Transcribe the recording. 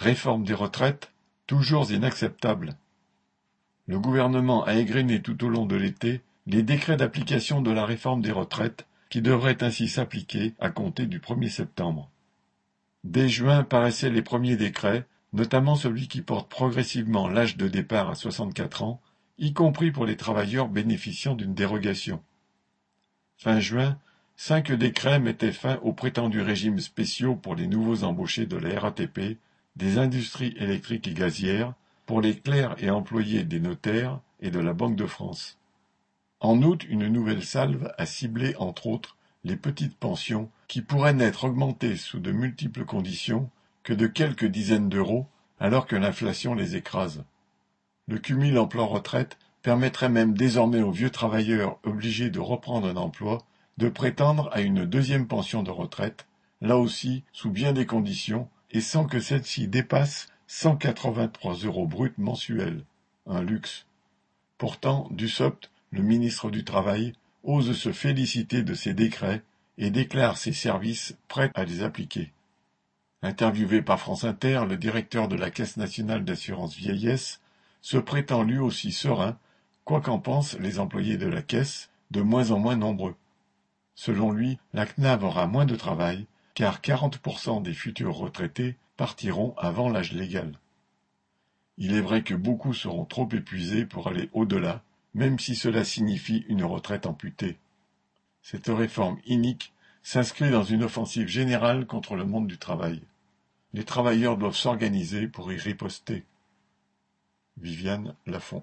Réforme des retraites, toujours inacceptable. Le gouvernement a égrené tout au long de l'été les décrets d'application de la réforme des retraites qui devraient ainsi s'appliquer à compter du 1er septembre. Dès juin paraissaient les premiers décrets, notamment celui qui porte progressivement l'âge de départ à 64 ans, y compris pour les travailleurs bénéficiant d'une dérogation. Fin juin, cinq décrets mettaient fin aux prétendus régimes spéciaux pour les nouveaux embauchés de la RATP, des industries électriques et gazières, pour les clercs et employés des notaires et de la Banque de France. En août, une nouvelle salve a ciblé, entre autres, les petites pensions qui pourraient n'être augmentées sous de multiples conditions que de quelques dizaines d'euros alors que l'inflation les écrase. Le cumul emploi-retraite permettrait même désormais aux vieux travailleurs obligés de reprendre un emploi de prétendre à une deuxième pension de retraite, là aussi sous bien des conditions et sans que celle-ci dépasse 183 euros bruts mensuels, un luxe. Pourtant, Dussopt, le ministre du Travail, ose se féliciter de ces décrets et déclare ses services prêts à les appliquer. Interviewé par France Inter, le directeur de la Caisse nationale d'assurance vieillesse se prétend lui aussi serein quoi qu'en pensent les employés de la Caisse, de moins en moins nombreux. Selon lui, la CNAV aura moins de travail, car 40% des futurs retraités partiront avant l'âge légal. Il est vrai que beaucoup seront trop épuisés pour aller au-delà, même si cela signifie une retraite amputée. Cette réforme inique s'inscrit dans une offensive générale contre le monde du travail. Les travailleurs doivent s'organiser pour y riposter. Viviane Lafont